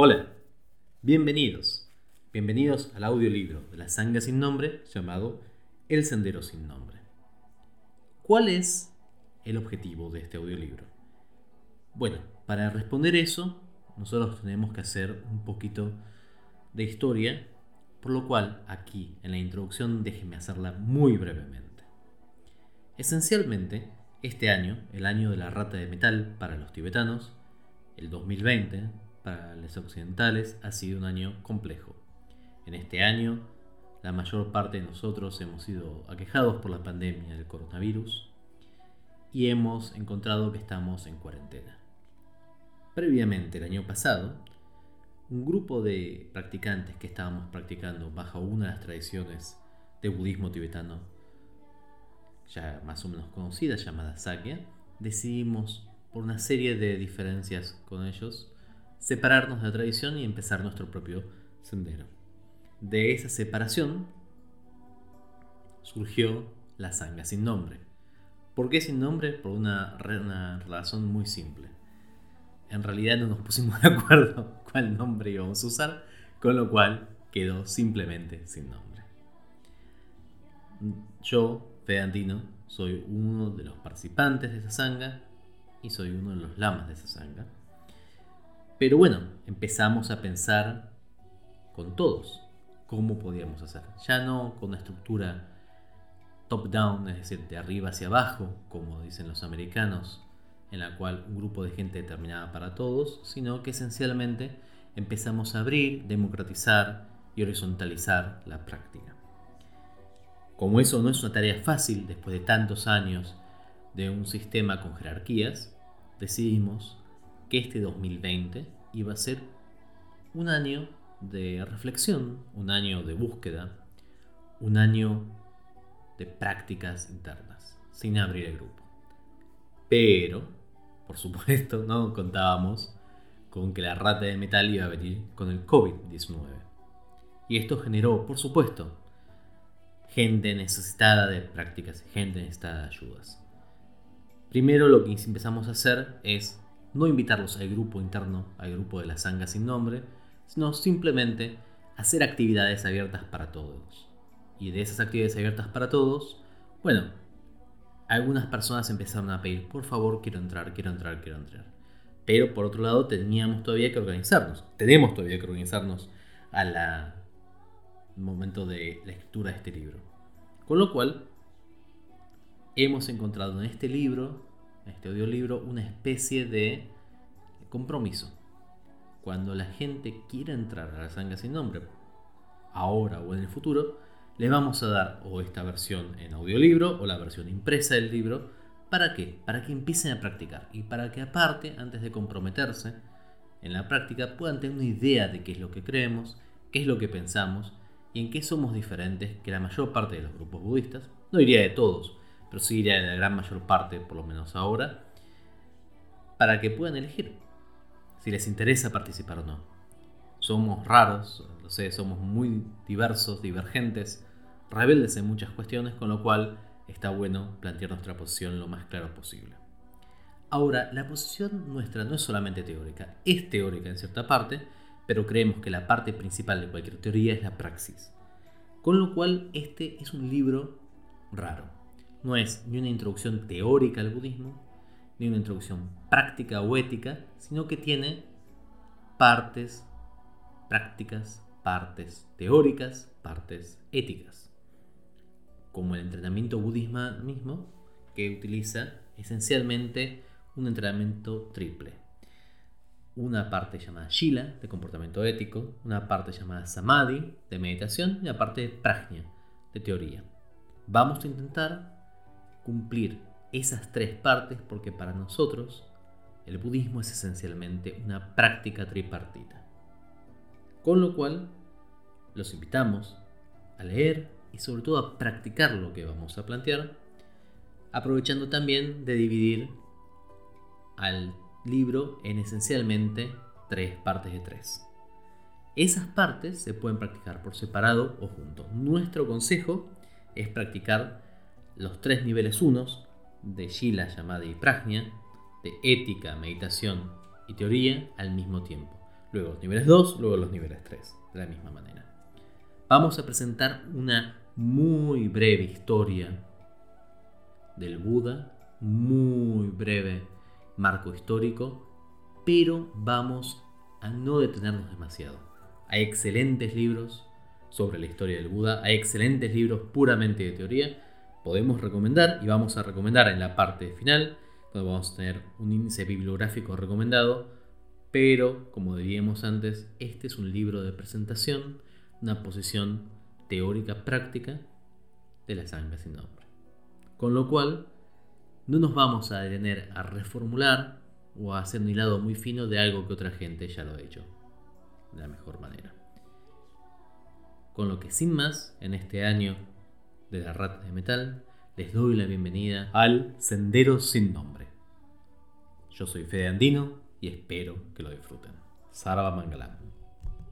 Hola, bienvenidos. Bienvenidos al audiolibro de la sanga sin nombre llamado El Sendero sin Nombre. ¿Cuál es el objetivo de este audiolibro? Bueno, para responder eso, nosotros tenemos que hacer un poquito de historia, por lo cual aquí en la introducción déjenme hacerla muy brevemente. Esencialmente, este año, el año de la rata de metal para los tibetanos, el 2020, para los occidentales ha sido un año complejo. En este año, la mayor parte de nosotros hemos sido aquejados por la pandemia del coronavirus y hemos encontrado que estamos en cuarentena. Previamente, el año pasado, un grupo de practicantes que estábamos practicando bajo una de las tradiciones de budismo tibetano ya más o menos conocida llamada Sakya, decidimos por una serie de diferencias con ellos separarnos de la tradición y empezar nuestro propio sendero. De esa separación surgió la sanga sin nombre. ¿Por qué sin nombre? Por una, razón muy simple. En realidad no nos pusimos de acuerdo cuál nombre íbamos a usar, con lo cual quedó simplemente sin nombre. Yo, Fedantino, soy uno de los participantes de esa sanga y soy uno de los lamas de esa sanga. Pero bueno, empezamos a pensar con todos cómo podíamos hacer. Ya no con una estructura top-down, es decir, de arriba hacia abajo, como dicen los americanos, en la cual un grupo de gente determinada para todos, sino que esencialmente empezamos a abrir, democratizar y horizontalizar la práctica. Como eso no es una tarea fácil después de tantos años de un sistema con jerarquías, decidimos que este 2020 iba a ser un año de reflexión, un año de búsqueda, un año de prácticas internas, sin abrir el grupo. Pero, por supuesto, no contábamos con que la rata de metal iba a venir con el COVID-19. Y esto generó, por supuesto, gente necesitada de prácticas, gente necesitada de ayudas. Primero lo que empezamos a hacer es no invitarlos al grupo interno, al grupo de la sanga sin nombre, sino simplemente hacer actividades abiertas para todos. Y de esas actividades abiertas para todos, bueno, algunas personas empezaron a pedir, por favor, quiero entrar, quiero entrar, quiero entrar. Pero por otro lado, teníamos todavía que organizarnos. Tenemos todavía que organizarnos al momento de la escritura de este libro. Con lo cual, hemos encontrado en este libro este audiolibro una especie de compromiso. Cuando la gente quiera entrar a la sanga sin nombre, ahora o en el futuro, le vamos a dar o esta versión en audiolibro o la versión impresa del libro. ¿Para qué? Para que empiecen a practicar y para que aparte, antes de comprometerse en la práctica, puedan tener una idea de qué es lo que creemos, qué es lo que pensamos y en qué somos diferentes que la mayor parte de los grupos budistas. No diría de todos, pero sí la gran mayor parte, por lo menos ahora, para que puedan elegir si les interesa participar o no. Somos raros, lo sé, somos muy diversos, divergentes, rebeldes en muchas cuestiones, con lo cual está bueno plantear nuestra posición lo más claro posible. Ahora, la posición nuestra no es solamente teórica, es teórica en cierta parte, pero creemos que la parte principal de cualquier teoría es la praxis. Con lo cual, este es un libro raro no es ni una introducción teórica al budismo, ni una introducción práctica o ética, sino que tiene partes prácticas, partes teóricas, partes éticas. Como el entrenamiento budismo mismo, que utiliza esencialmente un entrenamiento triple. Una parte llamada Shila, de comportamiento ético, una parte llamada Samadhi, de meditación, y una parte de Prajna, de teoría. Vamos a intentar cumplir esas tres partes porque para nosotros el budismo es esencialmente una práctica tripartita. Con lo cual, los invitamos a leer y sobre todo a practicar lo que vamos a plantear, aprovechando también de dividir al libro en esencialmente tres partes de tres. Esas partes se pueden practicar por separado o juntos. Nuestro consejo es practicar los tres niveles unos de Shila, y Prajna, de ética, meditación y teoría al mismo tiempo. luego los niveles 2, luego los niveles 3, de la misma manera. Vamos a presentar una muy breve historia del Buda, muy breve marco histórico, pero vamos a no detenernos demasiado. Hay excelentes libros sobre la historia del Buda, hay excelentes libros puramente de teoría, podemos recomendar y vamos a recomendar en la parte final, donde vamos a tener un índice bibliográfico recomendado, pero como diríamos antes, este es un libro de presentación, una posición teórica práctica de la sangre sin nombre. Con lo cual, no nos vamos a detener a reformular o a hacer un hilado muy fino de algo que otra gente ya lo ha hecho de la mejor manera. Con lo que sin más, en este año de la rata de metal, les doy la bienvenida al Sendero sin nombre. Yo soy Fede Andino y espero que lo disfruten. Sarva Mangalam.